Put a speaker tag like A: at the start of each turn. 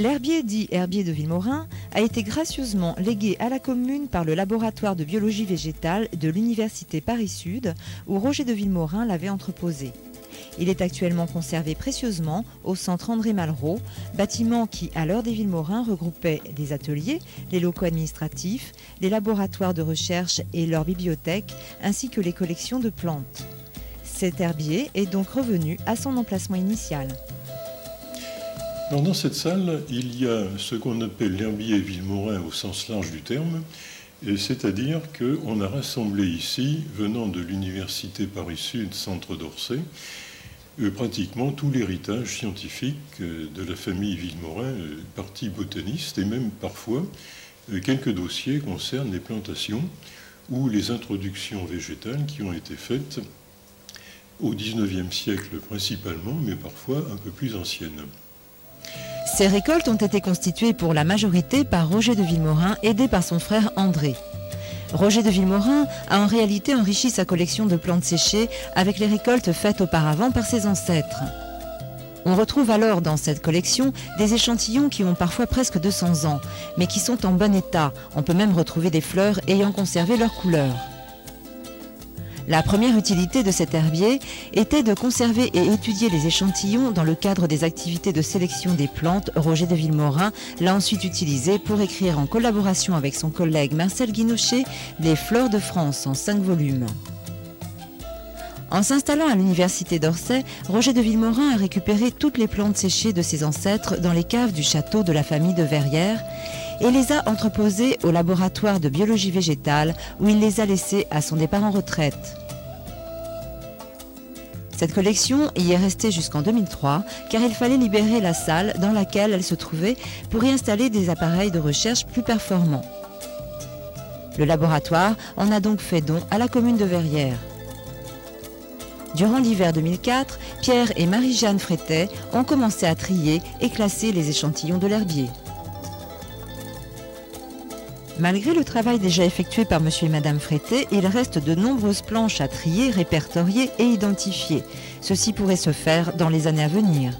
A: L'herbier dit herbier de Villemorin a été gracieusement légué à la commune par le laboratoire de biologie végétale de l'université Paris-Sud où Roger de Villemorin l'avait entreposé. Il est actuellement conservé précieusement au centre André Malraux, bâtiment qui, à l'heure des Villemorins, regroupait des ateliers, les locaux administratifs, les laboratoires de recherche et leur bibliothèque, ainsi que les collections de plantes. Cet herbier est donc revenu à son emplacement initial.
B: Dans cette salle, il y a ce qu'on appelle l'herbier Villemorin au sens large du terme, c'est-à-dire qu'on a rassemblé ici, venant de l'Université Paris-Sud, centre d'Orsay, euh, pratiquement tout l'héritage scientifique euh, de la famille Villemorin, euh, partie botaniste, et même parfois quelques dossiers concernent les plantations ou les introductions végétales qui ont été faites au XIXe siècle principalement, mais parfois un peu plus anciennes.
A: Ces récoltes ont été constituées pour la majorité par Roger de Villemorin, aidé par son frère André. Roger de Villemorin a en réalité enrichi sa collection de plantes séchées avec les récoltes faites auparavant par ses ancêtres. On retrouve alors dans cette collection des échantillons qui ont parfois presque 200 ans, mais qui sont en bon état. On peut même retrouver des fleurs ayant conservé leur couleur. La première utilité de cet herbier était de conserver et étudier les échantillons dans le cadre des activités de sélection des plantes. Roger de Villemorin l'a ensuite utilisé pour écrire en collaboration avec son collègue Marcel Guinochet les Fleurs de France en cinq volumes. En s'installant à l'université d'Orsay, Roger de Villemorin a récupéré toutes les plantes séchées de ses ancêtres dans les caves du château de la famille de Verrières et les a entreposées au laboratoire de biologie végétale où il les a laissées à son départ en retraite. Cette collection y est restée jusqu'en 2003 car il fallait libérer la salle dans laquelle elle se trouvait pour y installer des appareils de recherche plus performants. Le laboratoire en a donc fait don à la commune de Verrières. Durant l'hiver 2004, Pierre et Marie-Jeanne Frétet ont commencé à trier et classer les échantillons de l'herbier. Malgré le travail déjà effectué par monsieur et madame Frété, il reste de nombreuses planches à trier, répertorier et identifier. Ceci pourrait se faire dans les années à venir.